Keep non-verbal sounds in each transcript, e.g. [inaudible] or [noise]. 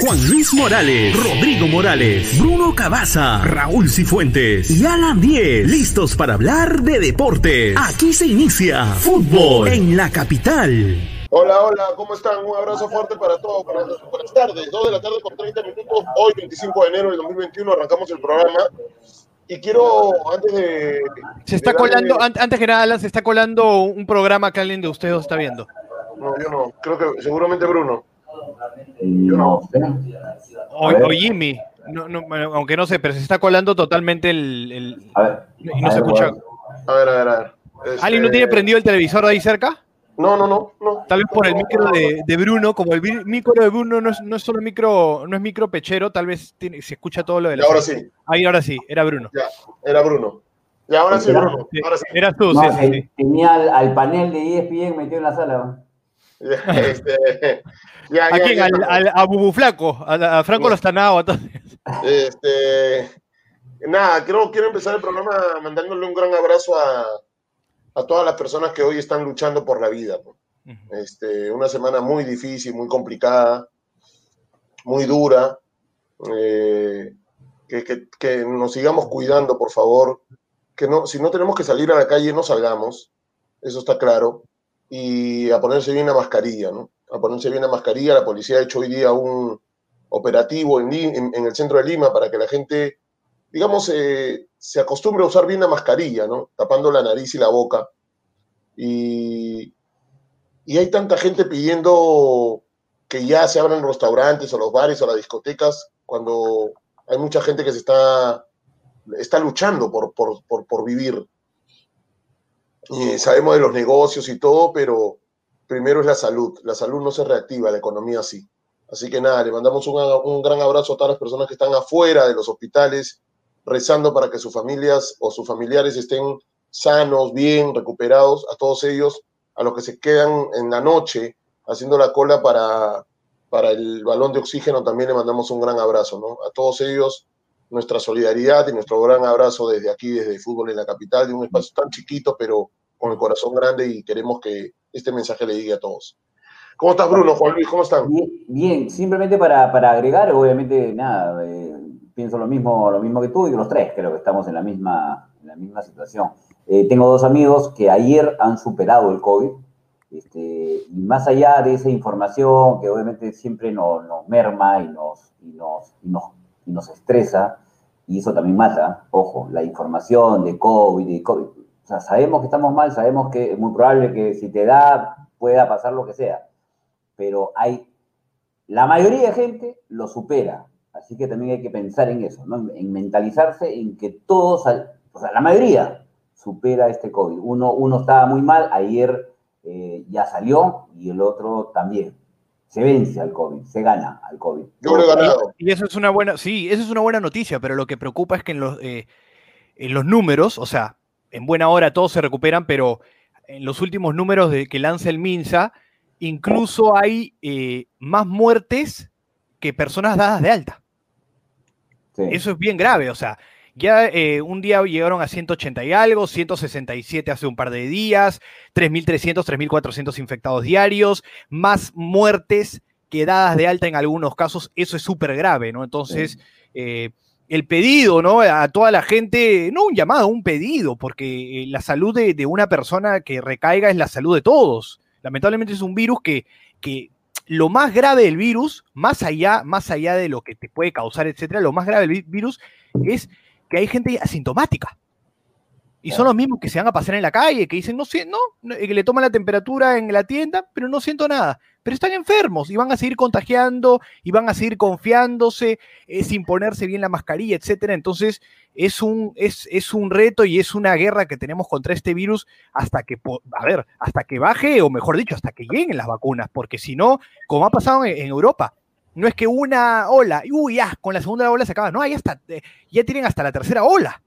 Juan Luis Morales, Rodrigo Morales, Bruno Cabaza, Raúl Cifuentes y Alan Diez, listos para hablar de deportes. Aquí se inicia fútbol en la capital. Hola, hola, ¿cómo están? Un abrazo fuerte para todos. Buenas, buenas tardes, 2 de la tarde con 30 minutos. Hoy, 25 de enero del 2021, arrancamos el programa. Y quiero, antes de. Se está de colando, darle- antes que nada, Alan, se está colando un programa que alguien de ustedes está viendo. No, yo no. Creo que seguramente Bruno. No sé. O, Jimmy, no, no, aunque no sé, pero se está colando totalmente el. el- A ver. y no a se ver, escucha. A ver, a ver, a ver. Este- ¿Alguien no tiene prendido el televisor de ahí cerca? No, no, no. no. Tal vez por el micro de, de Bruno, como el micro de Bruno no es, no es solo micro, no es micro pechero, tal vez tiene- se escucha todo lo de Y la. ahora sí, Ahí ahora sí, era Bruno. ya. Era Bruno. Y ahora sí, Bruno. Sí, Ahora sí. Eras tú, No, sí, tenía al, al panel de ESPN metido en la sala. Este, [laughs] ya, ¿A ya, quién? ya Al, a Bubu Flaco, a, a Franco Lostanao, entonces. Este, nada, quiero, quiero empezar el programa mandándole un gran abrazo a, a todas las personas que hoy están luchando por la vida. Este, una semana muy difícil, muy complicada, muy dura. Eh, que, que- que nos sigamos cuidando, por favor. Que no, si no tenemos que salir a la calle, no salgamos. Eso está claro. Y a ponerse bien la mascarilla, ¿no? A ponerse bien la mascarilla. La policía ha hecho hoy día un operativo en, el centro de Lima para que la gente, digamos, eh, se acostumbre a usar bien la mascarilla, ¿no? Tapando la nariz y la boca. Y, hay tanta gente pidiendo que ya se abran restaurantes o los bares o las discotecas cuando hay mucha gente que se está, luchando por vivir. Y sabemos de los negocios y todo, pero primero es la salud. La salud no se reactiva, la economía sí. Así que nada, le mandamos un, un gran abrazo a todas las personas que están afuera de los hospitales, rezando para que sus familias o sus familiares estén sanos, bien, recuperados, a todos ellos, a los que se quedan en la noche haciendo la cola para, para el balón de oxígeno, también le mandamos un gran abrazo, ¿no? A todos ellos, nuestra solidaridad y nuestro gran abrazo desde aquí, desde Fútbol en la Capital, de un espacio tan chiquito, pero con el corazón grande y queremos que este mensaje le llegue a todos. ¿Cómo estás, Bruno? Juan Luis, ¿cómo están? Bien, bien, simplemente para, para agregar, obviamente, nada, eh, pienso lo mismo, lo mismo que tú y que los tres, creo que estamos en la misma, en la misma situación. Eh, tengo dos amigos que ayer han superado el COVID, este, y más allá de esa información que obviamente siempre nos, nos merma y nos, y, nos, y, nos, y nos estresa, y eso también mata, ojo, la información de COVID, de COVID. O sea, sabemos que estamos mal, sabemos que es muy probable que si te da pueda pasar lo que sea, pero hay, la mayoría de gente lo supera, así que también hay que pensar en eso, en mentalizarse en que todos, o sea, la mayoría supera este COVID. Uno, uno estaba muy mal, ayer eh, ya salió y el otro también. Se vence al COVID, se gana al COVID. Yo lo he ganado. Y eso es una buena, sí, eso es una buena noticia, pero lo que preocupa es que en los, eh, en los números, o sea, en buena hora todos se recuperan, pero en los últimos números de, que lanza el MINSA, incluso hay eh, más muertes que personas dadas de alta. Sí. Eso es bien grave, o sea, ya eh, un día llegaron a 180 y algo, 167 hace un par de días, 3.300, 3.400 infectados diarios, más muertes que dadas de alta en algunos casos, eso es súper grave, ¿no? Entonces, eh, el pedido, ¿no? A toda la gente, no un llamado, un pedido, porque eh, la salud de, de una persona que recaiga es la salud de todos. Lamentablemente es un virus que, que lo más grave del virus, más allá, más allá de lo que te puede causar, etcétera, lo más grave del vi- virus es que hay gente asintomática. Y son los mismos que se van a pasar en la calle, que dicen, no sé, no, eh, que le toman la temperatura en la tienda, pero no siento nada. Pero están enfermos y van a seguir contagiando y van a seguir confiándose eh, sin ponerse bien la mascarilla, etcétera. Entonces, es un, es, es un reto y es una guerra que tenemos contra este virus hasta que, a ver, hasta que baje, o mejor dicho, hasta que lleguen las vacunas, porque si no, como ha pasado en, en Europa, no es que una ola, y uy, ya, con la segunda ola se acaba, no, ahí hasta, eh, ya tienen hasta la tercera ola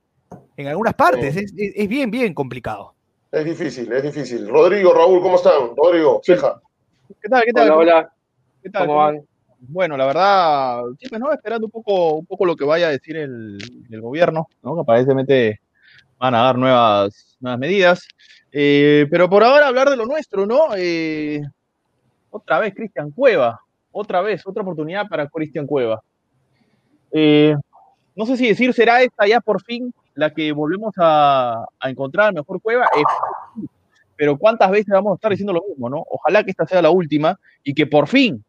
en algunas partes, es, es- es bien, bien complicado. Es difícil, es difícil. Rodrigo, Raúl, ¿cómo están? Rodrigo, ceja. ¿Qué tal? ¿Qué Hola, hola. ¿Qué tal? ¿Cómo van? Bueno, la verdad, pues, ¿no? Esperando un poco, un poco lo que vaya a decir el, el gobierno, ¿no? Que aparentemente van a dar nuevas, nuevas medidas. Eh, pero por ahora hablar de lo nuestro, ¿no? Eh, otra vez Cristian Cueva, otra vez, otra oportunidad para Cristian Cueva. Eh, no sé si decir, ¿será esta ya por fin la que volvemos a, encontrar mejor Cueva? pero ¿cuántas veces vamos a estar diciendo lo mismo, no? Ojalá que esta sea la última y que por fin,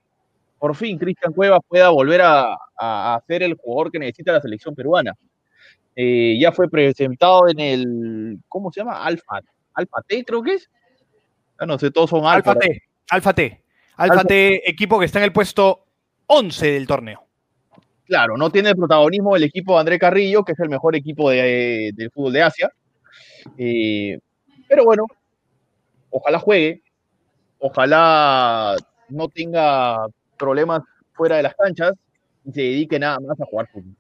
por fin Cristian Cueva pueda volver a, a, ser el jugador que necesita la selección peruana. Eh, ya fue presentado en el, ¿cómo se llama? Alfa, Alfa T creo que es. Ah, no sé, todos son Alfa. Alfa T, Alfa T. Alfa T, equipo que está en el puesto 11 del torneo. Claro, no tiene el protagonismo del equipo de André Carrillo, que es el mejor equipo de, del fútbol de Asia. Eh, pero bueno, ojalá juegue, ojalá no tenga problemas fuera de las canchas y se dedique nada más a jugar fútbol.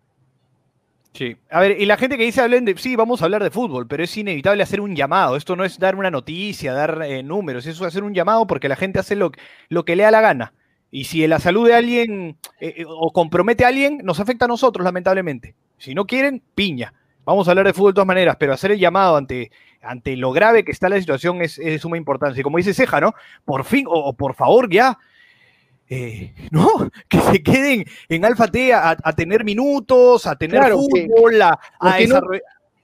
Sí. A ver, y la gente que dice, hablen de, sí, vamos a hablar de fútbol, pero es inevitable hacer un llamado. Esto no es dar una noticia, dar eh, números, eso es hacer un llamado porque la gente hace lo, lo que le da la gana. Y si la salud de alguien eh, eh, o compromete a alguien, nos afecta a nosotros, lamentablemente. Si no quieren, piña. Vamos a hablar de fútbol de todas maneras, pero hacer el llamado ante, ante lo grave que está la situación es, de suma importancia. Y como dice Ceja, ¿no? Por fin, o por favor, ya, eh, no, que se queden en Alfa T a, tener minutos, a tener fútbol, a,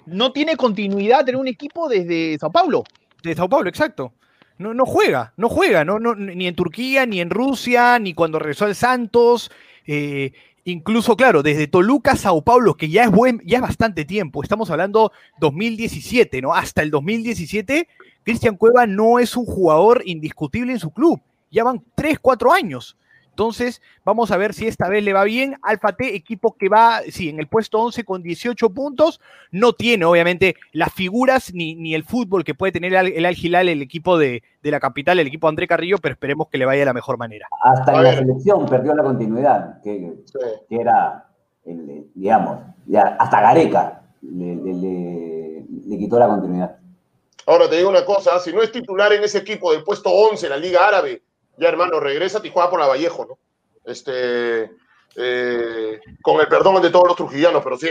no, tiene continuidad tener un equipo desde Sao Paulo. De Sao Paulo, exacto. No, no juega, no juega, no, no, ni en Turquía, ni en Rusia, ni cuando regresó al Santos. Eh, incluso, claro, desde Toluca a Sao Paulo, que ya es, buen, ya es bastante tiempo, estamos hablando 2017, ¿no? Hasta el 2017, Cristian Cueva no es un jugador indiscutible en su club ya van 3, 4 años. Entonces, vamos a ver si esta vez le va bien. Alfa T, equipo que va, sí, en el puesto 11 con 18 puntos. No tiene, obviamente, las figuras ni, ni el fútbol que puede tener el Al Hilal, el equipo de, la capital, el equipo André Carrillo, pero esperemos que le vaya de la mejor manera. Hasta en la selección perdió la continuidad, que, era, digamos, ya hasta Gareca le quitó la continuidad. Ahora te digo una cosa, si no es titular en ese equipo del puesto 11, la Liga Árabe, ya hermano, regresa y juega por la Vallejo, ¿no? Este, eh, con el perdón de todos los trujillanos, pero si,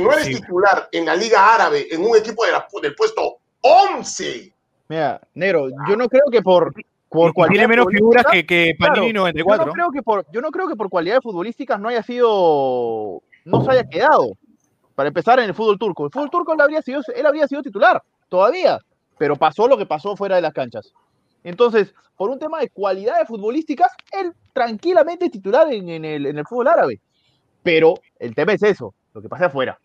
no eres, titular en la Liga Árabe, en un equipo del puesto 11. Mira, Nero, yo no creo que por, por Tiene menos figuras que, que Panini 94. Yo no, creo que por, yo no creo que por cualidades futbolísticas no haya sido, no se haya quedado. Para empezar en el fútbol turco. El fútbol turco él habría sido, él habría sido titular, todavía. Pero pasó lo que pasó fuera de las canchas. Entonces, por un tema de cualidades futbolísticas, él tranquilamente es titular en, el, fútbol árabe. Pero el tema es eso, lo que pasa afuera.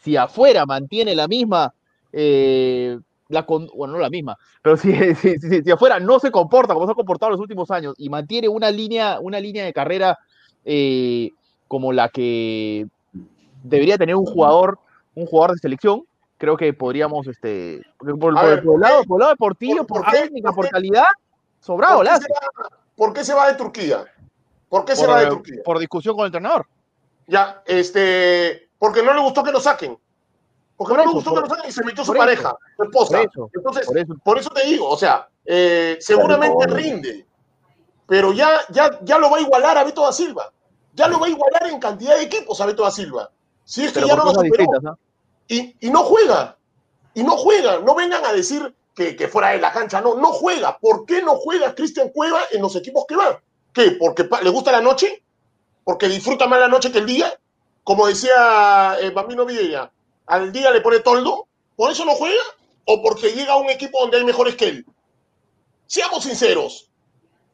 Si afuera mantiene la misma, eh, bueno, no la misma, pero [laughs] si, si, afuera no se comporta como se ha comportado en los últimos años y mantiene una línea, una línea de carrera eh, como la que debería tener un jugador, un jugador de selección, creo que podríamos, este, por, el, lado, por lado deportivo, por, técnica, por, calidad, sobrado. ¿Por qué, se va, de Turquía? ¿Por qué se va de Turquía? Por discusión con el entrenador. Ya, este, porque no le gustó que lo saquen. Porque no le gustó que lo saquen y se metió su pareja, su esposa. Entonces, por eso. te digo, o sea, eh, seguramente rinde, pero ya, ya, ya lo va a igualar a Beto da Silva. Ya lo va a igualar en cantidad de equipos a Beto da Silva. Si es que ya no lo superó y, no juega. Y no juega. No vengan a decir que, fuera de la cancha. No, no juega. ¿Por qué no juega Cristian Cueva en los equipos que va? ¿Qué? ¿Porque le gusta la noche? ¿Porque disfruta más la noche que el día? Como decía eh, Bambino Villa, al día le pone toldo. ¿Por eso no juega? ¿O porque llega a un equipo donde hay mejores que él? Seamos sinceros.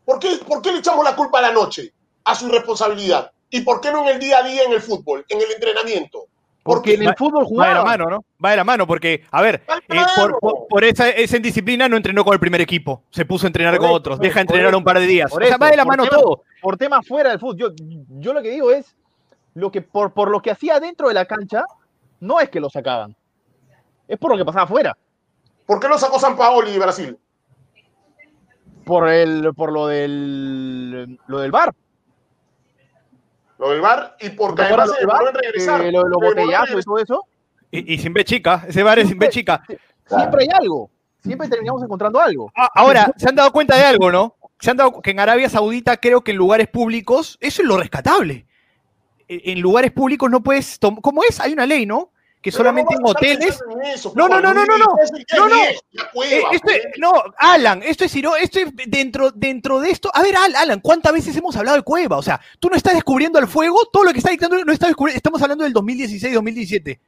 ¿Por qué, ¿Por qué le echamos la culpa a la noche? A su irresponsabilidad. ¿Y por qué no en el día a día en el fútbol, en el entrenamiento? Porque en el fútbol jugaba. Va de la mano, ¿no? Va de la mano, porque, a ver, eh, por, esa, esa, indisciplina no entrenó con el primer equipo. Se puso a entrenar con otros. Deja entrenar un par de días. o sea, va de la mano todo. Por temas fuera del fútbol. Yo, yo lo que digo es, lo que por, por lo que hacía dentro de la cancha, no es que lo sacaban. Es por lo que pasaba afuera. ¿Por qué lo sacó San Paoli y Brasil? Por, el, por lo, del, lo del bar lo del bar y porque además se demoró en regresar. Eh, lo, los botellazos y todo eso. Y, sin B chica, ese bar es sin B chica. Siempre hay algo, siempre terminamos encontrando algo. Ah, ahora, se han dado cuenta de algo, ¿no? Se han dado que en Arabia Saudita creo que en lugares públicos, eso es lo rescatable. En lugares públicos no puedes, ¿cómo es? Hay una ley, ¿no? Que solamente en hoteles. no, no, no, no, no, no. No, no. Eh, esto, no, Alan, esto es, esto es dentro, dentro de esto. A ver, Alan, ¿cuántas veces hemos hablado de Cueva? O sea, tú no estás descubriendo el fuego, todo lo que está dictando no está descubriendo. Estamos hablando del 2016, 2017.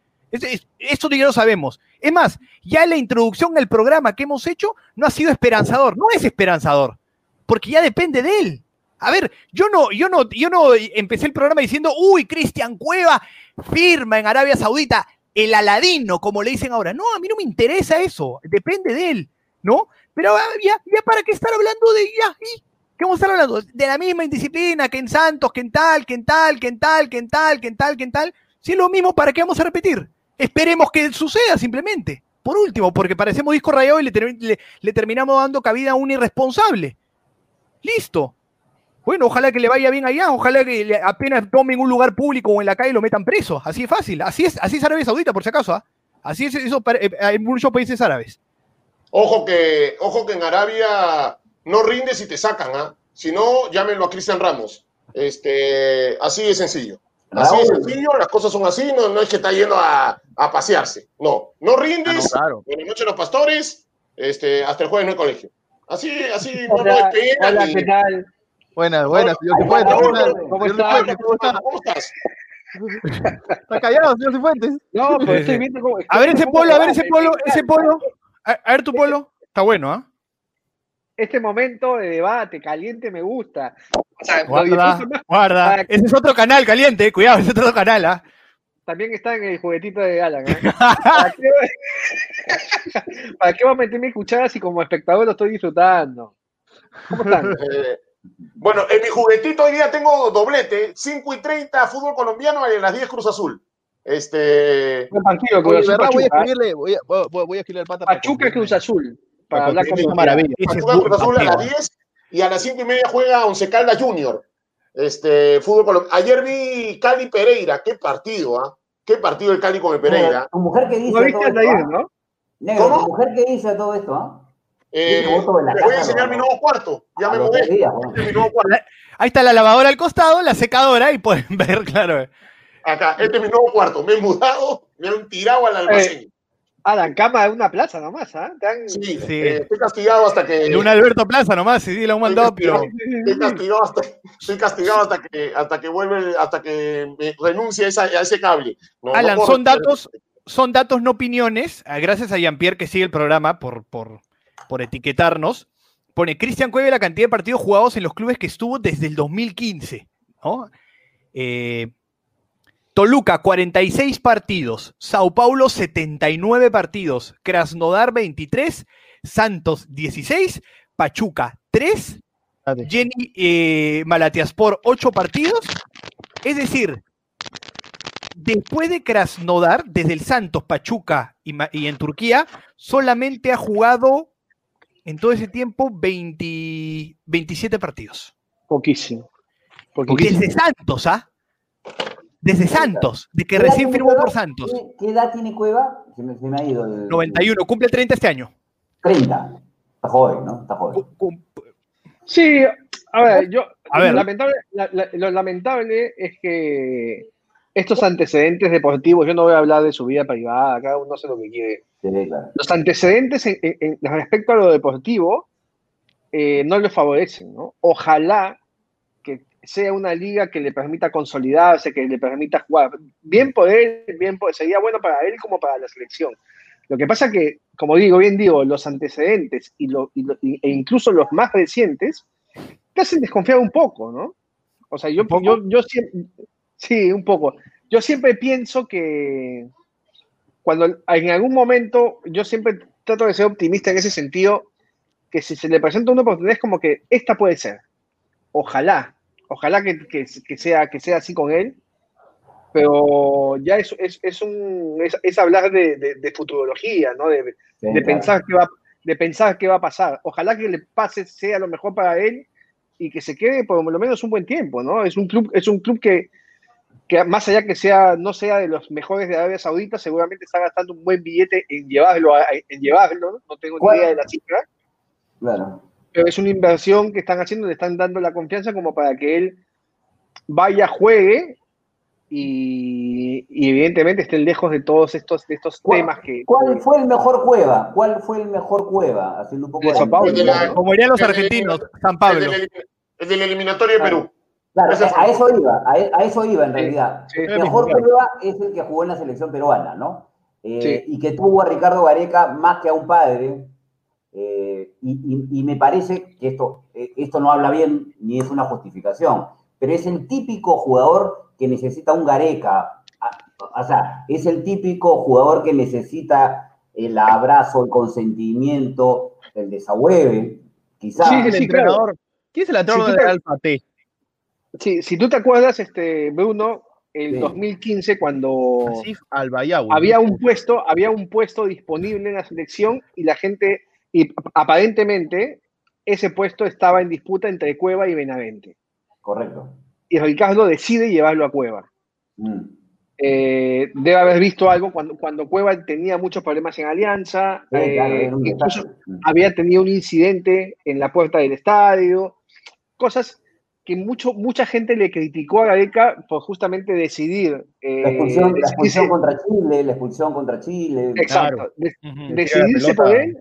Esto ya lo sabemos. Es más, ya la introducción al programa que hemos hecho no ha sido esperanzador, no es esperanzador, porque ya depende de él. A ver, yo no, yo no, yo no empecé el programa diciendo, uy, Cristian Cueva firma en Arabia Saudita el aladino, como le dicen ahora. No, a mí no me interesa eso, depende de él, ¿no? Pero ah, ya, ya para qué estar hablando de ya, ¿qué vamos a estar hablando? De la misma indisciplina que en Santos, que en tal, que en tal, que en tal, que en tal, que en tal, que tal. Si es lo mismo, ¿para qué vamos a repetir? Esperemos que suceda simplemente. Por último, porque parecemos disco rayado y le, le terminamos dando cabida a un irresponsable. Listo. Bueno, ojalá que le vaya bien allá, ojalá que apenas tomen un lugar público o en la calle lo metan preso. Así es fácil. Así es, así es Arabia Saudita, por si acaso. ¿ah? Así es eso eh, en muchos países árabes. Ojo que, ojo que en Arabia no rindes y te sacan, ¿ah? Si no, llámenlo a Cristian Ramos. Este, así de sencillo. Así de sencillo, las cosas son así, no, no es que está yendo a, pasearse. No, no rindes. Ah, no, Buenas noches los pastores, este, hasta el jueves no hay colegio. Así, así, [laughs] no, no ¿qué tal? Buenas, buenas, señor Cifuentes. ¿Cómo, estás? ¿Cómo estás? Está callado, señor Cifuentes. No, pero estoy viendo cómo. A ver ese polo, a ver ese polo, ese polo. A, ver tu polo. Está bueno, ¿ah? Este momento de debate caliente me gusta. O sea, guarda, guarda. Ese es otro canal caliente, cuidado, ese es otro canal, ¿ah? También está en el juguetito de Alan. ¿eh? [laughs] ¿Para, qué, [laughs] ¿Para qué voy a meter mi cuchara si como espectador lo estoy disfrutando? ¿Cómo están? [laughs] Eh, bueno, en mi juguetito hoy día tengo doblete, 5 y 30 fútbol colombiano y en las 10 Cruz Azul. Este. Partido, voy, verdad, voy a escribirle, voy a, voy a escribirle el pata. Pachuca Cruz Azul. Para hablar con maravilla. Pachuca Cruz Azul a las 10 y a las 5 y media juega Once Caldas Junior. Este, fútbol colombiano. Ayer vi Cali Pereira, qué partido, ¿ah? Qué partido el Cali con el Pereira. ¿Tu mujer qué dice? ¿No viste todo esto, ¿no? Negro, ¿tu mujer qué dice todo esto? ¿ah? Eh, les voy a enseñar mi nuevo cuarto. Ya me mudé. Ahí está la lavadora al costado, la secadora y pueden [laughs] ver, claro. Acá, este es mi nuevo cuarto. Me he mudado, me han tirado al almacén. Eh, a la cama de una plaza nomás, ¿ah? Sí, sí. Eh, estoy castigado hasta que. De un Alberto Plaza nomás, sí, lo han mandado, pero. Estoy castigado hasta, estoy castigado hasta que, hasta que vuelve, hasta que me renuncie a, esa, a ese cable. Alan, son datos, son datos, no opiniones. Ah, gracias a Jean-Pierre que sigue el programa por, por, por etiquetarnos, pone Cristian Cueve la cantidad de partidos jugados en los clubes que estuvo desde el 2015. Eh, Toluca, 46 partidos. Sao Paulo, 79 partidos. Krasnodar, 23. Santos, 16. Pachuca, 3. Jenny eh, Malatiaspor, 8 partidos. Es decir, después de Krasnodar, desde el Santos, Pachuca y, y en Turquía, solamente ha jugado en todo ese tiempo 20, 27 partidos. Poquísimo. Desde Santos, ¿ah? Desde Santos, de que recién firmó por Santos. ¿Qué, edad tiene Cueva? Se me, ha ido. El... 91, cumple 30 este año. 30. Está joven, ¿no? Está joven. Sí, a ver, yo. A ver. Lamentable, lo lamentable es que estos antecedentes deportivos, yo no voy a hablar de su vida privada, cada uno hace lo que quiere. Los antecedentes en, respecto a lo deportivo eh, no le favorecen, ¿no? Ojalá que sea una liga que le permita consolidarse, que le permita jugar. Bien por él, bien sería bueno para él como para la selección. Lo que pasa que, como digo, bien digo, los antecedentes y lo, e incluso los más recientes te hacen desconfiar un poco, ¿no? O sea, yo, yo, yo siempre, Sí, un poco. Yo siempre pienso que cuando en algún momento, yo siempre trato de ser optimista en ese sentido, que si se le presenta una oportunidad es como que esta puede ser. Ojalá, ojalá que, sea, que sea así con él, pero ya es, es, un, es, hablar de, futurología, ¿no? De, pensar qué va, de pensar qué va a pasar. Ojalá que le pase, sea lo mejor para él y que se quede por lo menos un buen tiempo, ¿no? Es un club, es un club que, que más allá que sea, no sea de los mejores de Arabia Saudita, seguramente está gastando un buen billete en llevarlo, en llevarlo, no tengo ni idea de la cifra. Claro. Pero es una inversión que están haciendo, le están dando la confianza como para que él vaya, juegue y, evidentemente estén lejos de todos estos, de estos temas que... ¿Cuál fue el mejor cueva? ¿Cuál fue el mejor cueva? Haciendo un poco de, San Pablo. Como dirían los argentinos, San Pablo. El del, eliminatorio de Perú. Claro, a eso iba, a, eso iba en realidad. el mejor cueva es el que jugó en la selección peruana, ¿no? Eh, y que tuvo a Ricardo Gareca más que a un padre. Eh, y, me parece que esto, eh, esto no habla bien ni es una justificación, pero es el típico jugador que necesita un Gareca. O sea, es el típico jugador que necesita el abrazo, el consentimiento, el desahueve, quizás. Sí, sí, entrenador. ¿Quién es el entrenador de Alfa T? Sí, si tú te acuerdas, este, Bruno, en 2015 cuando había un puesto, había un puesto disponible en la selección y la gente, y aparentemente ese puesto estaba en disputa entre Cueva y Benavente. Correcto. Y Ricardo decide llevarlo a Cueva. Mm. Eh, debe haber visto algo cuando, cuando Cueva tenía muchos problemas en Alianza, eh, incluso mm. había tenido un incidente en la puerta del estadio, cosas que mucho, mucha gente le criticó a Gareca por justamente decidir. Eh, la, expulsión, contra Chile, la expulsión contra Chile. Exacto. Decidirse por él.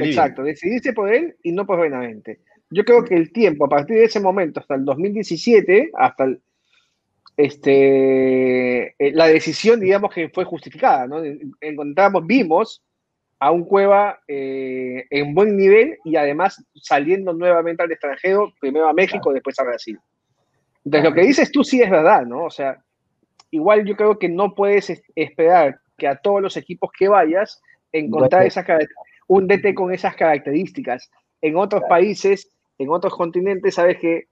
Exacto, decidirse por él y no por Benavente. Yo creo que el tiempo, a partir de ese momento, hasta el 2017, hasta el, este, eh, la decisión, digamos que fue justificada, ¿no? Encontramos, vimos a un Cueva eh, en buen nivel y además saliendo nuevamente al extranjero, primero a México, después a Brasil. Entonces, lo que dices tú sí es verdad, ¿no? O sea, igual yo creo que no puedes esperar que a todos los equipos que vayas encontrar un DT con esas características. En otros países, en otros continentes, sabes que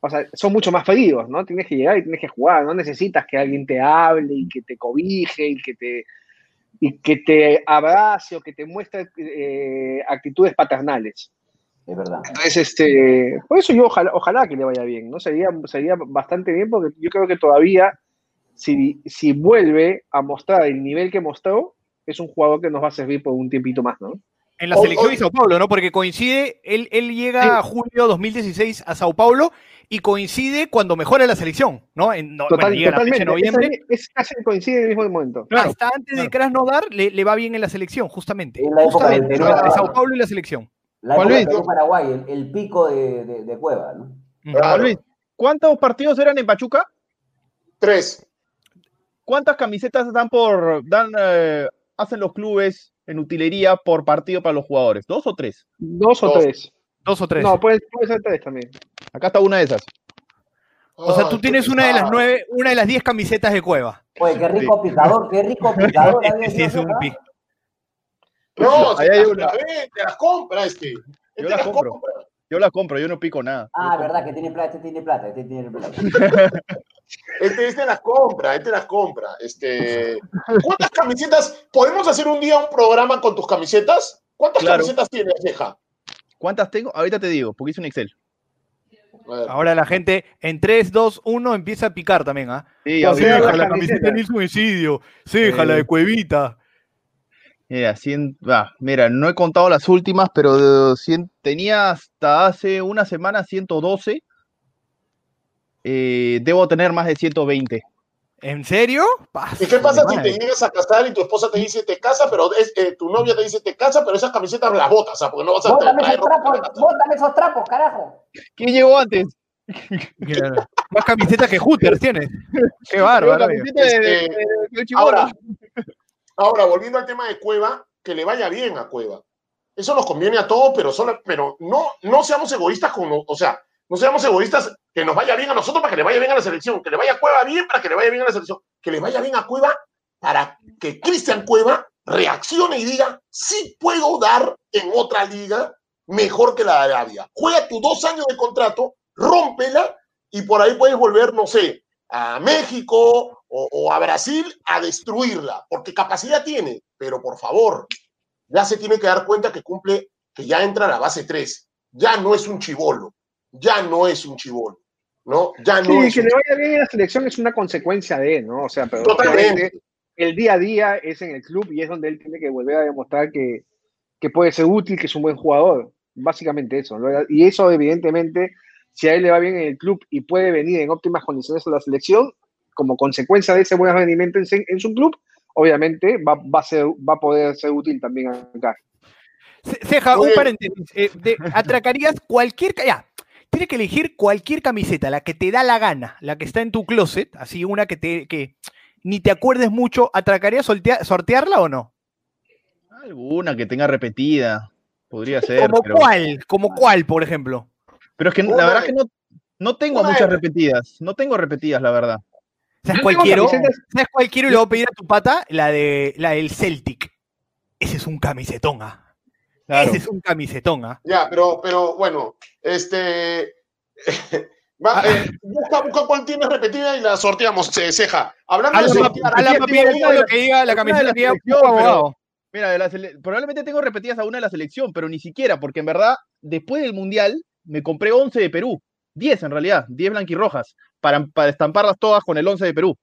o sea, son mucho más fríos, ¿no? Tienes que llegar y tienes que jugar, no necesitas que alguien te hable y que te cobije y que te y que te abrace o que te muestre eh, actitudes paternales. Es verdad. Entonces, este, por eso yo ojalá, ojalá que le vaya bien, ¿no? Sería, sería bastante bien porque yo creo que todavía, si, si vuelve a mostrar el nivel que mostró, es un jugador que nos va a servir por un tiempito más, ¿no? En la selección de Sao Paulo, ¿no? Porque coincide, él, él llega a julio 2016 a Sao Paulo y coincide cuando mejora la selección, ¿no? En, totalmente. noviembre. Es, casi coincide en el mismo momento. Claro, Hasta antes de Krasnodar le, le, va bien en la selección, justamente. En la época justamente, de Sao Paulo y la selección. La época de Paraguay, el, pico de, de, Cueva, ¿no? Claro. Luis, ¿cuántos partidos eran en Pachuca? Tres. ¿Cuántas camisetas dan por dan eh, hacen los clubes en utilería por partido para los jugadores? ¿Dos o tres? Dos o tres. Dos o tres. No, puede, puede ser tres también. Acá está una de esas. O sea, tú tienes una de las nueve, una de las diez camisetas de cueva. Oye, qué rico picador, qué rico [laughs] picador. sí, es un pico. No, ahí hay una. te las compra este. Yo las compro. Yo las compro, yo no pico nada. Ah, verdad, que tiene plata, este tiene plata, este tiene plata. [laughs] Este, este las compra, este las compra. Este, ¿Cuántas camisetas? ¿Podemos hacer un día un programa con tus camisetas? ¿Cuántas camisetas tienes, vieja? ¿Cuántas tengo? Ahorita te digo, porque hice un Excel. Ahora la gente en 3, 2, 1 empieza a picar también, ¿ah? Sí, la camiseta de suicidio, sí, la de Cuevita. Mira, mira, no he contado las últimas, pero tenía hasta hace una semana 112. Eh, debo tener más de 120. ¿En serio? ¿Y qué pasa si te llegas a casar y tu esposa te dice te casa, pero eh, tu novia te dice te casa, pero esas camisetas las botas, o sea, porque no vas a bótame esos trapos, bótame esos trapos, carajo. ¿Quién llegó antes? Más camisetas que Hooters tienes. [laughs] Qué bárbaro. Este, ahora, ahora, volviendo al tema de Cueva, que le vaya bien a Cueva. Eso nos conviene a todos, pero, solo, pero no, no seamos egoístas con, o sea, no seamos egoístas, que nos vaya bien a nosotros para que le vaya bien a la selección, que le vaya a Cueva bien para que le vaya bien a la selección, que le vaya bien a Cueva para que Cristian Cueva reaccione y diga, sí puedo dar en otra liga mejor que la de Arabia. Juega tus dos años de contrato, rómpela y por ahí puedes volver, no sé, a México o, a Brasil a destruirla, porque capacidad tiene, pero por favor, ya se tiene que dar cuenta que cumple, que ya entra a la base 3, ya no es un chivolo ya no es un chivón, ¿no? Ya no sí, que le vaya bien en la selección es una consecuencia de, ¿no? O sea, pero el día a día es en el club y es donde él tiene que volver a demostrar que, que puede ser útil, que es un buen jugador. Básicamente eso. Y eso, evidentemente, si a él le va bien en el club y puede venir en óptimas condiciones a la selección, como consecuencia de ese buen rendimiento en, su club, obviamente va, va, a ser, va a poder ser útil también acá. Ceja, un paréntesis. Eh, atracarías cualquier. Ya, tienes que elegir cualquier camiseta, la que te da la gana, la que está en tu closet, así una que te que ni te acuerdes mucho. ¿Atracarías sortearla o no? Alguna que tenga repetida. Podría ser. ¿Como cuál? ¿Como cuál, por ejemplo? Pero es que la verdad es que no, no tengo muchas repetidas. No tengo repetidas, la verdad. ¿Sabes cualquiera? ¿Sabes cualquiera y le voy a pedir a tu pata? La, de, la del Celtic. Ese es un camisetón, ¿ah? Ese es un camisetón, ¿ah? Ya, pero, pero bueno, este. [laughs] Va, ah. eh, busca, busca cuál tienes repetida y la sorteamos, ceja. Hablando de sortear, a la papi, lo que diga la camiseta que Mira, probablemente tengo repetidas a una de la selección, pero ni siquiera, porque en verdad, después del Mundial, me compré 11 de Perú. 10 en realidad, 10 blanquirrojas, para, para estamparlas todas con el 11 de Perú.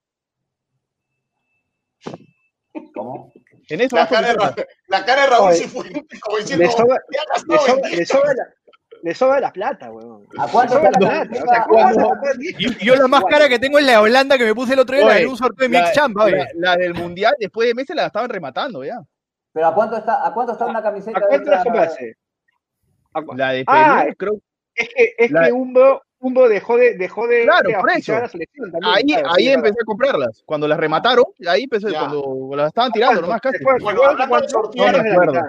¿Cómo? En eso la, cara de, la cara de Raúl sí fue como diciendo, le sobra, le sobra, le sobra la, le sobra la plata, weón. ¿A cuánto está la plata? Yo, la más cara que tengo es la de Holanda que me puse el otro día, la de un sorteo de Mix Champ, la, la, del Mundial, después de meses la estaban rematando ya. Pero ¿a cuánto está, a cuánto está una camiseta? ¿A cuánto la La de Perú, ah, creo. Es que, es que Umbo, Umbo dejó de, dejó de, claro, por eso. la selección también. Ahí, ahí empecé a comprarlas. Cuando las remataron, ahí empecé, cuando las estaban tirando nomás casi. Bueno, no me acuerdo.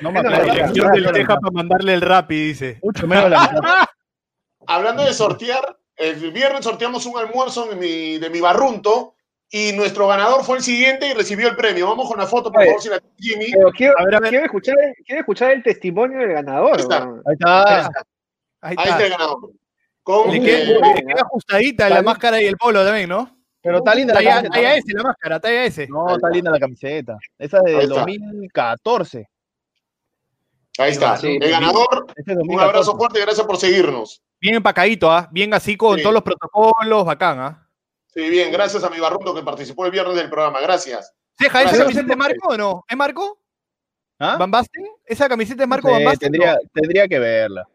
No me acuerdo. La elección del Teja para mandarle el rap y dice. Mucho menos la mitad. [laughs] Hablando de sortear, el viernes sorteamos un almuerzo de mi, de mi barrunto y nuestro ganador fue el siguiente y recibió el premio. Vamos con la foto, por favor, si la Jimmy. quiero, a ver, a ver. Quiero, escuchar, quiero escuchar el testimonio del ganador. Ahí está. Ahí está. Ahí está. el ganador. Con, le, queda, ajustadita la máscara y el polo también, ¿no? Pero está linda la camiseta. Talla S la máscara, talla S. No, está linda la camiseta. Esa es del 2014. Ahí está. el ganador, un abrazo fuerte y gracias por seguirnos. Bien empacadito, ¿ah? Bien así con todos los protocolos, bacán, ¿ah? Sí, bien, gracias a mi barruto que participó el viernes del programa, gracias. Ceja, ¿esa camiseta es Marco o no? ¿Es Marco? ¿Ah? ¿Van Basten? ¿Esa camiseta es Marco Van Basten? Tendría, tendría que verla.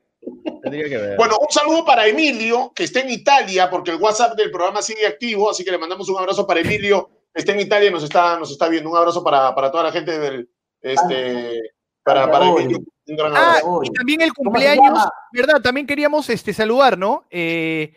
Tendría que verla. Bueno, un saludo para Emilio, que está en Italia, porque el WhatsApp del programa sigue activo, así que le mandamos un abrazo para Emilio, que está en Italia y nos está, nos está viendo. Un abrazo para, para toda la gente del. Este, para, para Emilio. Un gran ah, abrazo. Ah, y también el cumpleaños, ¿verdad? También queríamos este, saludar, ¿no? Eh,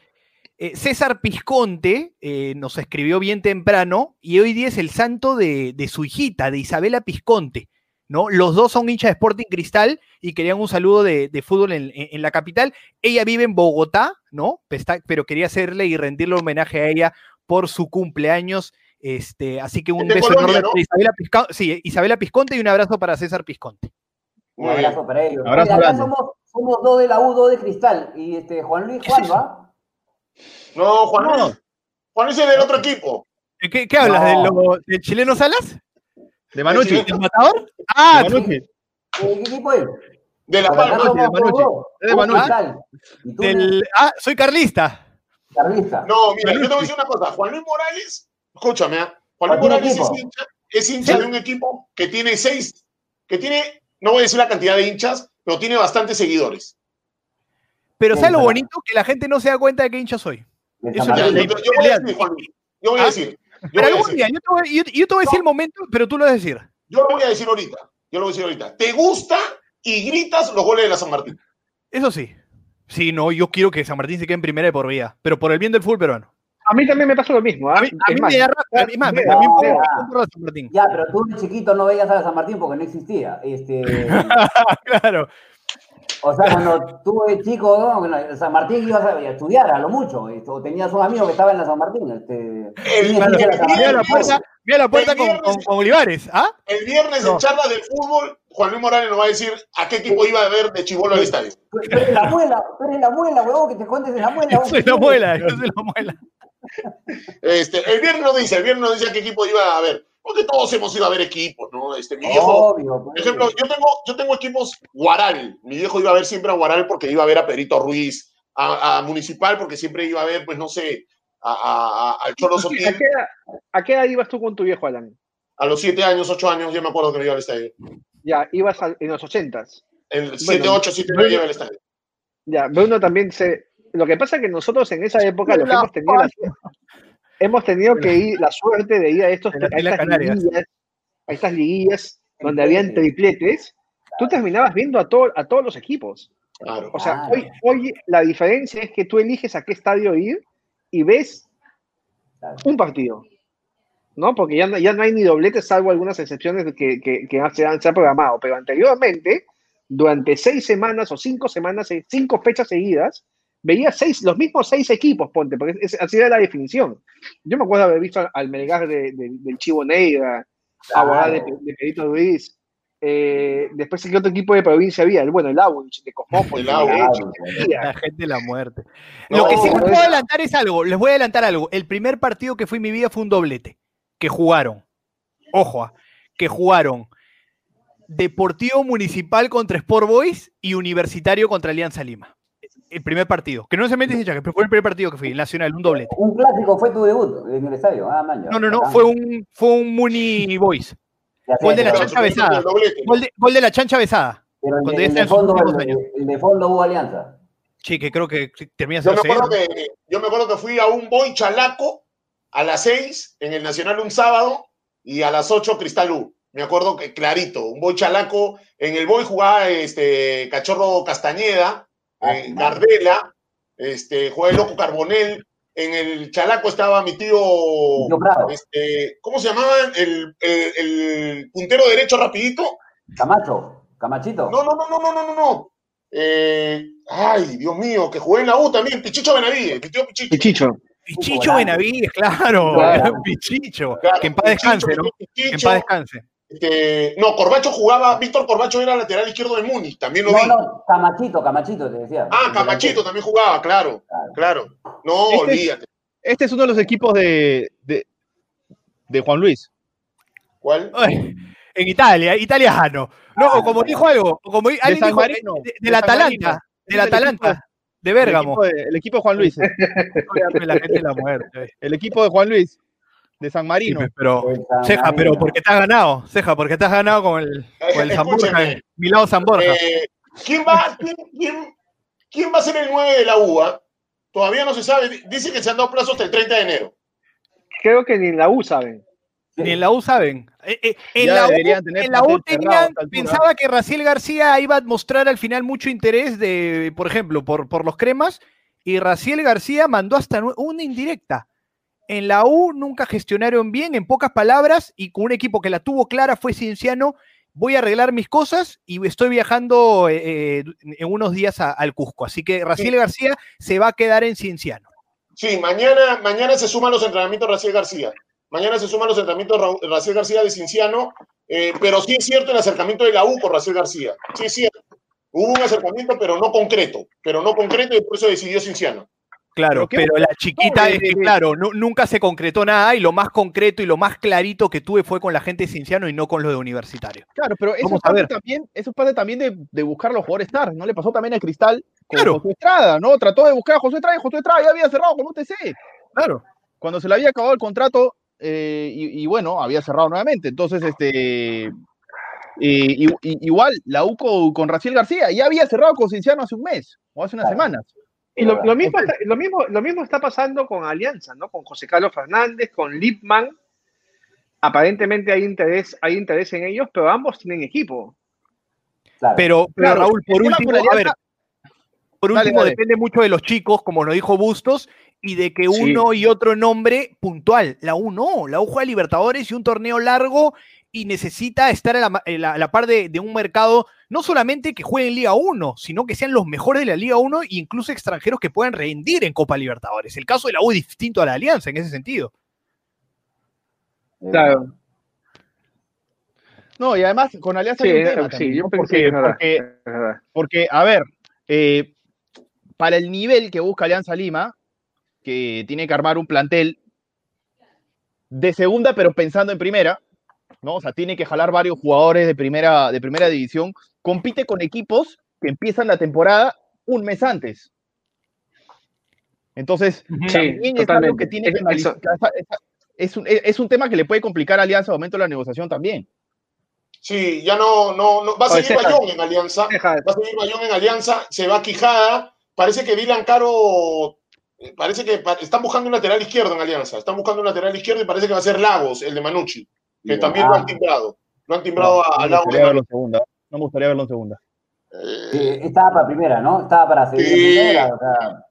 eh, César Pisconte eh, nos escribió bien temprano y hoy día es el santo de, su hijita, de Isabela Pisconte. ¿No? Los dos son hinchas de Sporting Cristal y querían un saludo de, fútbol en, la capital. Ella vive en Bogotá, ¿no? Pero quería hacerle y rendirle homenaje a ella por su cumpleaños. Este, así que un beso enorme para Isabela, Pisconte, sí, Isabela Pisconte y un abrazo para César Pisconte. Un abrazo para ellos. somos, dos de la U, dos de Cristal. Y este, Juan Luis, Juan, ¿va? No, Juan Luis. Juan Luis es del otro equipo. ¿Qué, qué hablas? ¿De ¿Del chileno Salas? ¿De Manucci? ¿Del matador? Ah, ¿De Manucci? ¿De qué equipo es? De la Palma. De Manucci. De Manucci. Del, ah, soy carlista. Carlista. No, mira, yo te voy a decir una cosa. Juan Luis Morales, escúchame, ¿eh? Juan Luis Morales es hincha, es hincha de un equipo que tiene seis, que tiene, no voy a decir la cantidad de hinchas, pero tiene bastantes seguidores. Pero ¿sabes lo bonito? Que la gente no se da cuenta de qué hincha soy. Eso yo, yo, voy a decir, Juan, yo voy a decir. Yo pero algún día, yo te, voy, yo, yo te voy a decir el momento, pero tú lo vas a decir. Yo lo voy a decir ahorita. Yo lo voy a decir ahorita. ¿Te gusta y gritas los goles de la San Martín? Eso sí. Sí, no, yo quiero que San Martín se quede en primera de por vida, pero por el bien del fútbol peruano. A mí también me pasa lo mismo. ¿eh? A mí, a mí me da a mí más, a mí me San Martín. Ya, pero tú de chiquito no veías a la San Martín porque no existía. Este... [laughs] claro. O sea, cuando tú eres chico, ¿no? San Martín ibas a estudiar a lo mucho, o tenías un amigo que estaba en la San Martín. Este, el, la puerta, la puerta con, Olivares. ¿ah? El viernes en charla del fútbol, Juan Luis Morales nos va a decir a qué equipo iba a ver de chivolo al estadio. La muela, tú eres la muela, huevón, que te cuentes de la muela. Yo soy la muela, yo soy la muela. Este, el viernes nos dice, el viernes nos dice a qué equipo iba a ver. Porque todos hemos ido a ver equipos, ¿no? Este, mi viejo, por pues. ejemplo, yo tengo, yo tengo equipos Guaral. Mi viejo iba a ver siempre a Guaral porque iba a ver a Perito Ruiz, a, Municipal porque siempre iba a ver, pues no sé, a, al Cholo Sotil. ¿A qué, ¿A qué edad ibas tú con tu viejo, Alan? A los siete años, ocho años, yo me acuerdo que me iba al estadio. Ya, ibas en los ochentas. En siete, ocho, siete, nueve iba al estadio. Ya, Bruno también se... Lo que pasa es que nosotros en esa época lo que hemos tenido... hemos tenido que ir, la suerte de ir a, estos, a, estas, liguillas, a estas liguillas donde habían tripletes, tú terminabas viendo a, a todos los equipos. O sea, hoy, hoy la diferencia es que tú eliges a qué estadio ir y ves un partido. ¿no? Porque ya no, ya no hay ni dobletes, salvo algunas excepciones que, que, que se, han, se han programado. Pero anteriormente, durante seis semanas o cinco semanas, eh, cinco fechas seguidas, veía seis, los mismos seis equipos, ponte, porque así era la definición. Yo me acuerdo haber visto al Melgar de, del Chivo Negra, a de, de Pedrito Luis, eh, después, ¿qué otro equipo de provincia había? Bueno, el Aunch, de Cosmópolis. La gente de la muerte. Lo que sí les puedo adelantar es algo, les voy a adelantar algo. El primer partido que fui en mi vida fue un doblete, que jugaron, ojo, ah, que jugaron Deportivo Municipal contra Sport Boys y Universitario contra Alianza Lima. El primer partido, que no se mete que fue el primer partido que fui, en Nacional, un doblete. Un clásico fue tu debut en el estadio. Ah, no, no, no, fue un, fue un Muni Boys. [laughs] Gol de la chancha besada. Gol de, la chancha besada. Pero el, de, de fondo, el, de fondo hubo alianza. Sí, que creo que termina yo me, acuerdo que, yo me acuerdo que fui a un boy chalaco a las 6 en el Nacional un sábado y a las 8 Cristal U. Me acuerdo que clarito, un boy chalaco. En el boy jugaba este Cachorro Castañeda, ah, eh, Gardela, este, jugaba el Loco Carbonel, en el Chalaco estaba mi tío, este, ¿cómo se llamaba? El, el, puntero derecho rapidito. Camacho, Camachito. No, no, no, no, no, no, no. Eh, ay, Dios mío, que jugué en la U también, Pichicho Benavides, mi tío Pichicho. Pichicho. Pichicho Benavides, claro, [laughs] Pichicho. que en paz descanse, ¿no? que en paz descanse. Este, no, Corbacho jugaba, Víctor Corbacho era lateral izquierdo de Muni, también lo vi. No, Camachito, Camachito te decía. Ah, Camachito también jugaba, claro, claro. No, este olvídate. este es uno de los equipos de, de, Juan Luis. ¿Cuál? [laughs] en Italia, italiano. No, o como dijo algo, como alguien dijo, Marino, del Atalanta, del Atalanta, de Bérgamo. El equipo de, Juan Luis. [laughs] El equipo de Juan Luis de San Marino. pero, Ceja, pero ¿por qué te has ganado? Ceja, ¿por qué te has ganado con el, con el San Milado San Borja. Eh, ¿quién, va, [laughs] quién, quién, va a ser el 9 de la UA? Todavía no se sabe. Dice que se han dado plazos hasta el 30 de enero. Creo que ni en la U saben. Ni en la U saben. Eh, eh, en, la U, en la U tenían, pensaba que Raciel García iba a mostrar al final mucho interés de, por ejemplo, por, por los cremas, y Raciel García mandó hasta una indirecta en la U nunca gestionaron bien, en pocas palabras, y con un equipo que la tuvo clara fue Cienciano. Voy a arreglar mis cosas y estoy viajando eh, eh, en unos días al Cusco. Así que Raciel García se va a quedar en Cienciano. Sí, mañana, mañana se suman los entrenamientos Raciel García. Mañana se suman los entrenamientos Raciel García de Cienciano, eh, pero sí es cierto el acercamiento de la U con Raciel García. Sí es cierto. Hubo un acercamiento, pero no concreto. Pero no concreto y por eso decidió Cienciano. Claro, pero, la chiquita es que, claro, nunca se concretó nada y lo más concreto y lo más clarito que tuve fue con la gente de Cinciano y no con lo de Universitario. Claro, pero eso, es parte, también, eso parte también de, de, buscar los jugadores estar, ¿no? Le pasó también a Cristal con claro. José Estrada, ¿no? Trató de buscar a José Estrada y José Estrada ya había cerrado con UTC. Claro. Cuando se le había acabado el contrato eh, y, bueno, había cerrado nuevamente. Entonces, este... igual, la UCO con Raciel García ya había cerrado con Cinciano hace un mes o hace unas semanas. Y lo, mismo está, lo, mismo, lo mismo está pasando con Alianza, ¿no? Con José Carlos Fernández, con Lipman. Aparentemente hay interés, hay interés en ellos, pero ambos tienen equipo. Pero, Raúl, por último, a ver, por último, depende mucho de los chicos, como nos dijo Bustos, y de que uno y otro nombre puntual. La U no, la U juega Libertadores y un torneo largo y necesita estar a la, par de, un mercado, no solamente que juegue en Liga 1, sino que sean los mejores de la Liga 1 e incluso extranjeros que puedan rendir en Copa Libertadores. El caso de la U es distinto a la Alianza en ese sentido. Claro. No, y además con Alianza sí, sí, yo porque, porque, a ver, eh, para el nivel que busca Alianza Lima, que tiene que armar un plantel de segunda, pero pensando en primera, ¿no? O sea, tiene que jalar varios jugadores de primera, de primera división. Compite con equipos que empiezan la temporada un mes antes. Entonces, también es algo que tiene que analizar. Es un, es un, tema que le puede complicar a Alianza al momento de la negociación también. Sí, ya no, no, no va a seguir Bayón en Alianza. Va a seguir Bayón en Alianza, se va a Quijada. Parece que Dylan Caro parece que están buscando un lateral izquierdo en Alianza. Están buscando un lateral izquierdo y parece que va a ser Lagos, el de Manucci, que también lo han timbrado. Lo han timbrado a, Lagos. segunda. No me gustaría verlo en segunda. Eh, estaba para primera, ¿no? Estaba para seguir primera. O sea...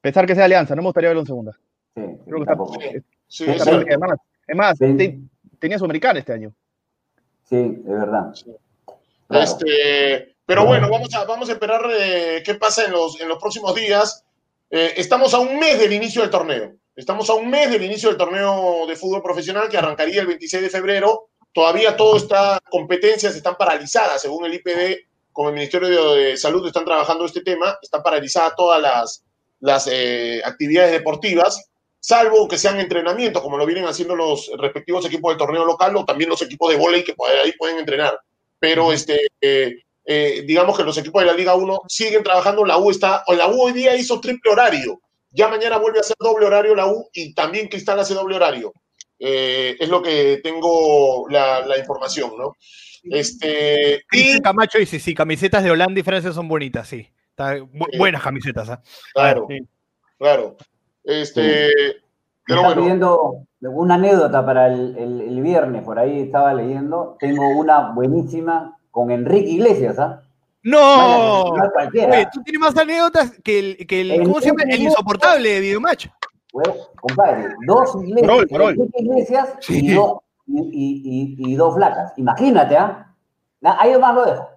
Pensar que sea Alianza, no me gustaría verlo en segunda. Sí, Creo que sí, es, más, tenía su americana este año. Sí, es verdad. Este, pero bueno, vamos a, vamos a esperar eh, qué pasa en los, en los próximos días. Eh, estamos a un mes del inicio del torneo. Estamos a un mes del inicio del torneo de fútbol profesional que arrancaría el 26 de febrero. Todavía todas estas competencias están paralizadas, según el IPD, como el Ministerio de Salud están trabajando este tema, están paralizadas todas las, las eh, actividades deportivas, salvo que sean entrenamientos, como lo vienen haciendo los respectivos equipos del torneo local o también los equipos de volei que ahí pueden entrenar. Pero este, eh, digamos que los equipos de la Liga 1 siguen trabajando, la U está, la U hoy día hizo triple horario, ya mañana vuelve a hacer doble horario la U y también Cristal hace doble horario. Eh, es lo que tengo la, información, ¿no? Este, y... Camacho dice, sí, camisetas de Holanda y Francia son bonitas, sí. buenas camisetas, ¿ah? Claro, claro. Este, pero bueno. pidiendo una anécdota para el, el, viernes, por ahí estaba leyendo. Tengo una buenísima con Enrique Iglesias, ¿ah? ¡No! Oye, tú tienes más anécdotas que el, que el, ¿cómo se llama? El insoportable de Videomatch. Bueno, compadre, dos iglesias, Enrique Iglesias y, dos, y, y, dos flacas. Imagínate, ¿ah? Ahí más lo dejo.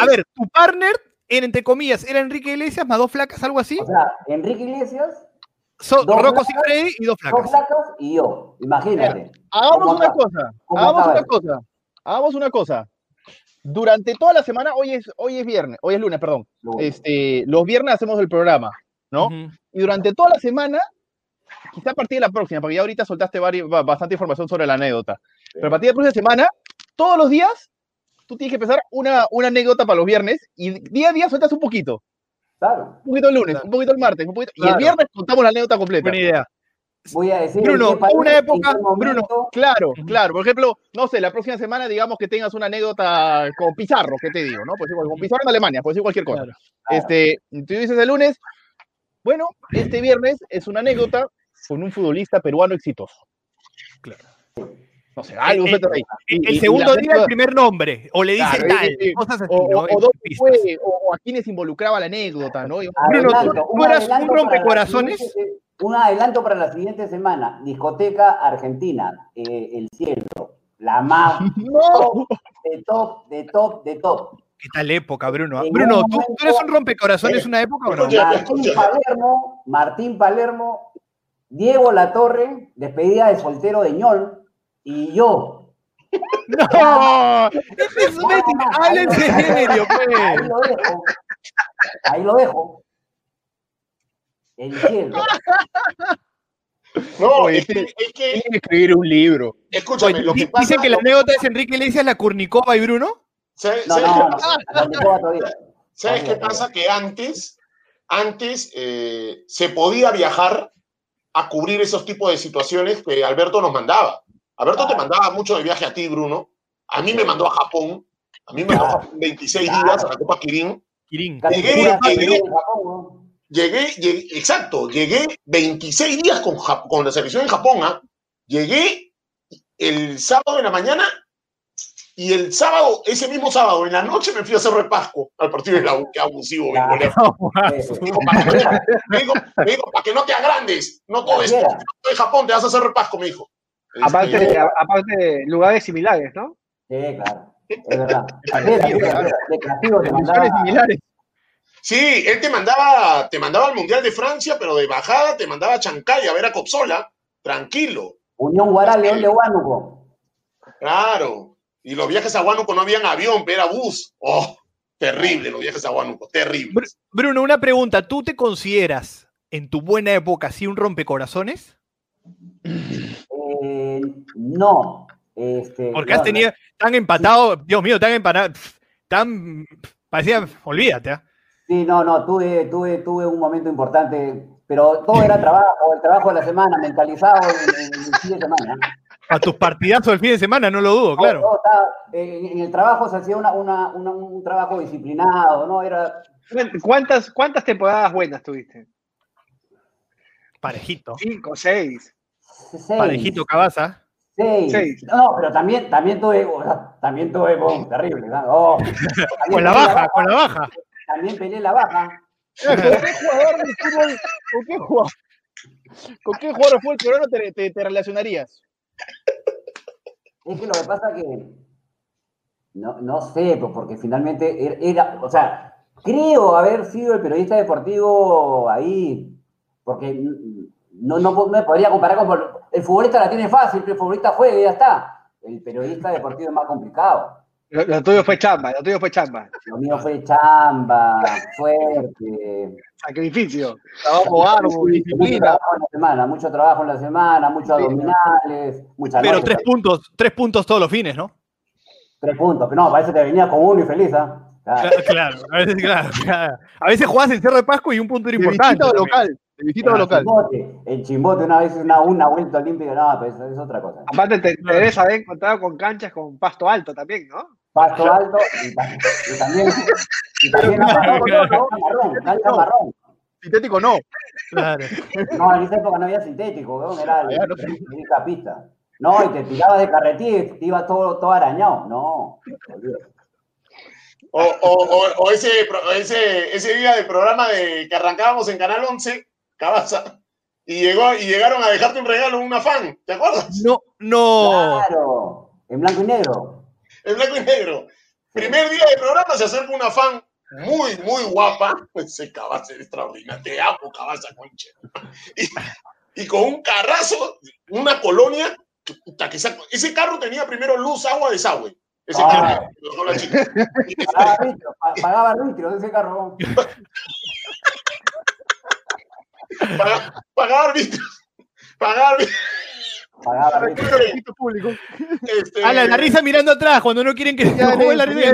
A ver, tu partner, era, entre comillas, era Enrique Iglesias más dos flacas, algo así. O sea, Enrique Iglesias. So, Rocco y dos flacas. Dos flacas y yo, imagínate. Hagamos una cosa, hagamos una cosa, hagamos una cosa durante toda la semana, hoy es, hoy es viernes, hoy es lunes, perdón. Este, los viernes hacemos el programa, ¿no? Y durante toda la semana, quizá a partir de la próxima, porque ya ahorita soltaste bastante información sobre la anécdota, pero a partir de la próxima semana, todos los días, tú tienes que empezar una, una anécdota para los viernes y día a día sueltas un poquito. Claro. Un poquito el lunes, un poquito el martes, un poquito, y el viernes contamos la anécdota completa. Buena idea voy a decir. Bruno, una época, Bruno, claro, claro. Por ejemplo, no sé, la próxima semana, digamos que tengas una anécdota con Pizarro, ¿qué te digo? ¿no? Pues con Pizarro en Alemania, puede decir cualquier cosa. Este, tú dices el lunes, bueno, este viernes es una anécdota con un futbolista peruano exitoso. Claro. No sé, algo el, ahí. El, segundo día, el primer nombre, o le dice tal, cosas así. O, o, a quienes involucraba la anécdota, ¿no? Bruno, ¿tú, eras un rompecorazones? Un adelanto para la siguiente semana. Discoteca Argentina, eh, El Cielo. La más [laughs] top, de top, de top, de top. ¿Qué tal época, Bruno? Bruno, ¿tú, eres un rompecorazones una época o no? Martín Palermo, Martín Palermo, Diego Latorre, despedida de soltero de ñol, y yo. [laughs] ¡No! es un ¡Hablen en serio, pues! Ahí lo dejo. Ahí lo dejo. Entiendo. No, es que, es que, escribir un libro. Escúchame, lo que pasa. Dicen que la anécdota es Enrique Iglesias, la Curnicova y Bruno. ¿Sabes, no, no, ¿sabes qué pasa? Que antes, antes eh, se podía viajar a cubrir esos tipos de situaciones que Alberto nos mandaba. Alberto te mandaba mucho de viaje a ti, Bruno. A mí me mandó a Japón. A mí me mandó 26 días a la Copa Kirin. Kirin. Llegué, llegué, Llegué, exacto, llegué 26 días con, con la selección en Japón. ¿ah? Llegué el sábado en la mañana y el sábado, ese mismo sábado, en la noche me fui a hacer repasco al partido de la U. Abusivo, me digo, me, dijo, para que no te agrandes, no todo esto. En Japón te vas a hacer repasco, me dijo. Aparte, este, aparte, lugares similares, ¿no? Sí, claro. Es verdad. [laughs] De similares. Sí, él te mandaba, te mandaba al Mundial de Francia, pero de bajada te mandaba a Chancay a ver a Copsola, tranquilo. Unión Guaral, León de Huánuco. Claro. Y los viajes a Huánuco no habían avión, era bus. Oh, terrible los viajes a Huánuco, terrible. Bruno, una pregunta. ¿Tú te consideras en tu buena época así un rompecorazones? Eh, no. Este, Porque has tenido tan empatado, Dios mío, tan empatado, tan parecía, olvídate, ¿ah? Sí, no, no, tuve, tuve, tuve un momento importante, pero todo era trabajo, el trabajo de la semana, mentalizado en, el fin de semana. A tus partidazos del fin de semana, no lo dudo, claro. en, el trabajo se hacía una, una, un trabajo disciplinado, ¿no? Era... ¿Cuántas, ¿Cuántas temporadas buenas tuviste? Parejito. Cinco, seis. Parejito, Cabaza. Seis. No, pero también, también tuve, también tuve, terrible, oh, [laughs] con la baja, con la baja. También peleé la baja. ¿Con qué jugador de fútbol, con qué jugador, con qué jugador de fútbol peruano te, te, te, relacionarías? Es que lo que pasa que, no, no sé, pues, porque finalmente er, era, o sea, creo haber sido el periodista deportivo ahí, porque no, no, me podría comparar con el futbolista la tiene fácil, el futbolista juega y ya está. El periodista deportivo es más complicado. Lo, tuyo fue chamba, lo tuyo fue chamba. Lo mío fue chamba, fuerte. Sacrificio. Trabajo arduo, disciplina. semana, mucho trabajo en la semana, muchos abdominales, mucha Pero tres puntos, tres puntos todos los fines, ¿no? Tres puntos, pero no, parece que te venía con uno y feliz, ¿ah? Claro, a veces, claro, A veces jugás en Cerro de Pasco y un punto era importante. local. Local. En Chimbote, una vez una, una vuelta olímpica, no, pero eso es otra cosa. Aparte, te, te debes haber encontrado con canchas con pasto alto también, ¿no? Pasto alto y, también. Y también marrón, marrón, marrón. Sintético no. Claro. No, en esa época no había sintético, era la pista. No, y te tirabas de carretilla y te iba todo, todo arañado. No, o, o, o, ese, ese, ese día del programa de, que arrancábamos en Canal 11, Cabaza, y, llegó, y llegaron a dejarte un regalo en una fan, ¿te acuerdas? No, no. Claro, en blanco y negro. En blanco y negro. Primer día del programa se acerca una fan muy, muy guapa. [laughs] Ese Cabaza es extraordinario. Te amo, Cabaza, concha. Y, y, con un carrazo, una colonia. Que, ese carro tenía primero luz, agua, desagüe. Ese ah. carro. Pagaba arbitrio, pagaba arbitrio ese carro. [laughs] Pagar. Pagar Pagar arbitrio. público. Este... A la, la, risa mirando atrás cuando no quieren que se juegue la risa.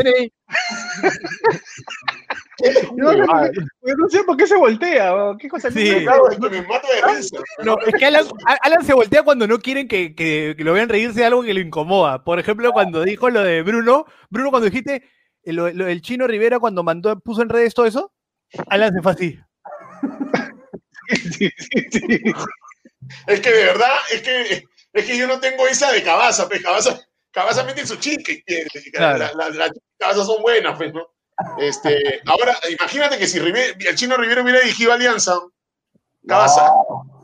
No, no, no, sé por qué se voltea. ¿Qué cosa sí. me, me mata de risa. No, es que Alan, Alan, se voltea cuando no quieren que, que, que, lo vean reírse de algo que lo incomoda. Por ejemplo, cuando dijo lo de Bruno, Bruno, cuando dijiste lo, lo del chino Rivera, cuando mandó, puso en redes todo eso, Alan se fue así. Sí, sí, sí. Es que de verdad, es que, es que yo no tengo esa de cabaza, pues cabaza, cabaza mete su chique. Claro. Las la, la, cabazas son buenas, pues, ¿no? Este, ahora, imagínate que si Rivera, el chino Rivera hubiera dirigido Alianza, Cabaza.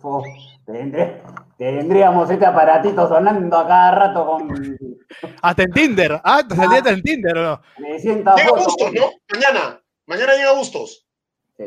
No, tendré, tendríamos este aparatito sonando a cada rato con. Hasta en Tinder. Ah, hasta en Tinder, ¿o no? Llega Bustos, ¿no? Mañana. Mañana llega Bustos. Sí.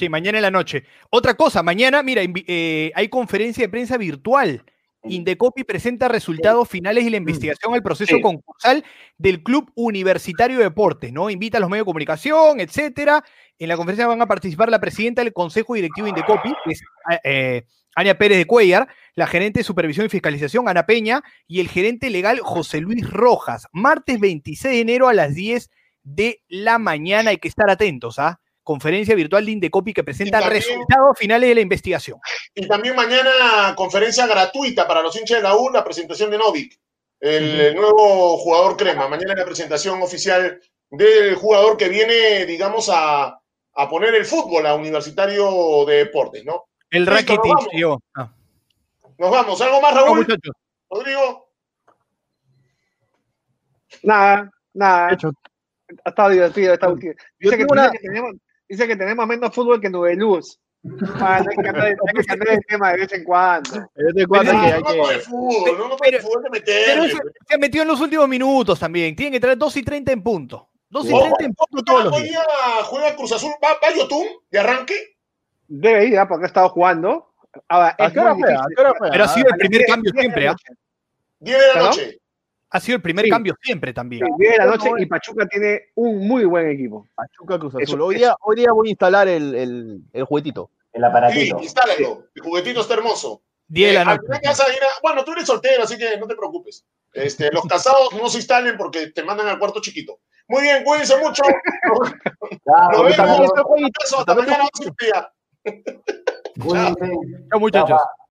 Sí, mañana en la noche. Otra cosa, mañana, mira, eh, hay conferencia de prensa virtual. Indecopi presenta resultados finales y la investigación al proceso concursal del Club Universitario de Deportes, ¿no? Invita a los medios de comunicación, etcétera. En la conferencia van a participar la presidenta del Consejo Directivo Indecopi, que es eh, Ania Pérez de Cuellar, la gerente de Supervisión y Fiscalización, Ana Peña, y el gerente legal, José Luis Rojas. Martes 26 de enero a las 10 de la mañana. Hay que estar atentos, ¿ah? Conferencia virtual de Indecopi que presenta resultados finales de la investigación. Y también mañana conferencia gratuita para los hinchas de la U, la presentación de Novik, el, nuevo jugador crema. Mañana la presentación oficial del jugador que viene, digamos, a, poner el fútbol a Universitario de Deportes, ¿no? El Rakitic, nos, ah. nos vamos. ¿Algo más, Raúl? Rodrigo. Nada, nada. Ha estado divertido, esta última. Dice, que, una... que tenemos, dice que tenemos menos fútbol que Nubeluz. Ah, hay que cambiar, el [laughs] tema de vez en cuando. De vez en cuando hay que. Hay que... Fútbol, no, pero, fútbol de meter, se, se, metió en los últimos minutos también. Tienen que traer 2 y 30 en punto. 2 y 30 en punto todos los días. juega Cruz Azul. ¿Va, va Yotun de arranque? Debe ir, ¿ah? porque ha estado jugando. Ahora, ¿A qué hora juega? Pero ha sido el primer cambio siempre. 10 de la noche ha sido el primer sí. cambio siempre también. Sí, de la noche y Pachuca tiene un muy buen equipo. Pachuca Cruz Azul. Hoy día, hoy día voy a instalar el, el, el juguetito. El aparatito. Sí, instálalo. El juguetito está hermoso. 10 de la eh, noche. Casa, bueno, tú eres soltero, así que no te preocupes. Este, los casados no se instalen porque te mandan al cuarto chiquito. Muy bien, cuídense mucho. [laughs] Nos vemos. Hasta mañana, [laughs] Chao, muchachos.